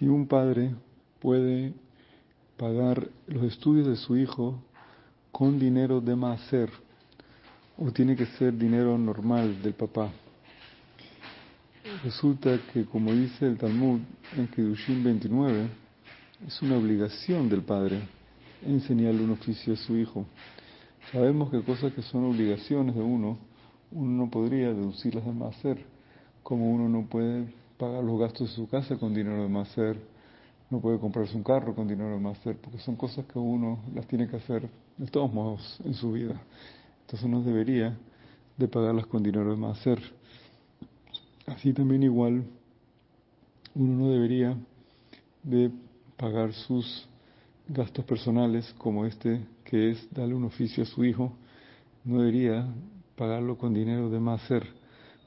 si un padre puede pagar los estudios de su hijo con dinero de Maaser o tiene que ser dinero normal del papá. Resulta que, como dice el Talmud en Kedushim 29, es una obligación del padre enseñarle un oficio a su hijo. Sabemos que cosas que son obligaciones de uno, uno no podría deducirlas de Maaser, como uno no puede pagar los gastos de su casa con dinero de Maaser, no puede comprarse un carro con dinero de Maaser, porque son cosas que uno las tiene que hacer de todos modos en su vida. Entonces no debería de pagarlas con dinero de Maaser. Así también igual uno no debería de pagar sus gastos personales como este que es darle un oficio a su hijo, no debería pagarlo con dinero de Maaser,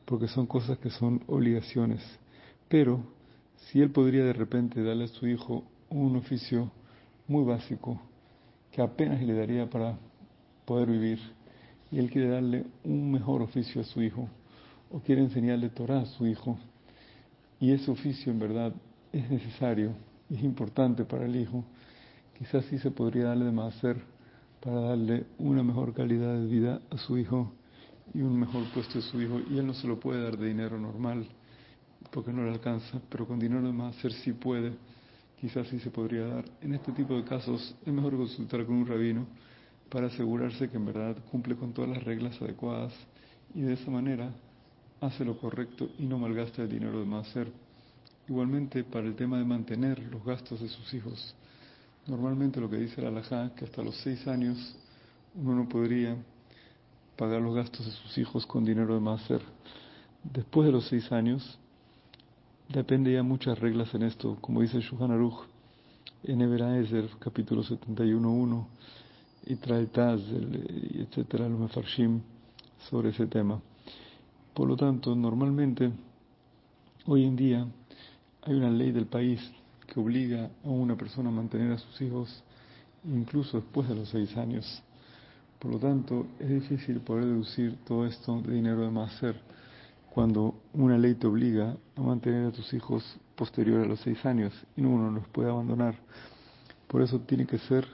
porque son cosas que son obligaciones. Pero si él podría de repente darle a su hijo un oficio muy básico, que apenas le daría para poder vivir, y él quiere darle un mejor oficio a su hijo, o quiere enseñarle Torah a su hijo, y ese oficio en verdad es necesario, es importante para el hijo, quizás sí se podría darle de más hacer para darle una mejor calidad de vida a su hijo y un mejor puesto a su hijo, y él no se lo puede dar de dinero normal porque no le alcanza, pero con dinero de más hacer sí puede, quizás sí se podría dar. En este tipo de casos es mejor consultar con un rabino para asegurarse que en verdad cumple con todas las reglas adecuadas y de esa manera hace lo correcto y no malgasta el dinero de más hacer. Igualmente para el tema de mantener los gastos de sus hijos. Normalmente lo que dice la halajá que hasta los seis años uno no podría pagar los gastos de sus hijos con dinero de más hacer. Después de los seis años Depende ya muchas reglas en esto, como dice Shuhan Aruch en Ezer, capítulo 71.1, y trae Taz, etcétera, los Mefarshim, sobre ese tema. Por lo tanto, normalmente, hoy en día, hay una ley del país que obliga a una persona a mantener a sus hijos incluso después de los seis años. Por lo tanto, es difícil poder deducir todo esto de dinero de más ser cuando una ley te obliga a mantener a tus hijos posterior a los seis años y uno no los puede abandonar. Por eso tiene que ser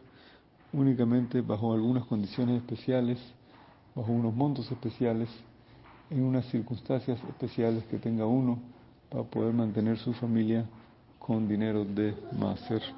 únicamente bajo algunas condiciones especiales, bajo unos montos especiales, en unas circunstancias especiales que tenga uno para poder mantener su familia con dinero de máser.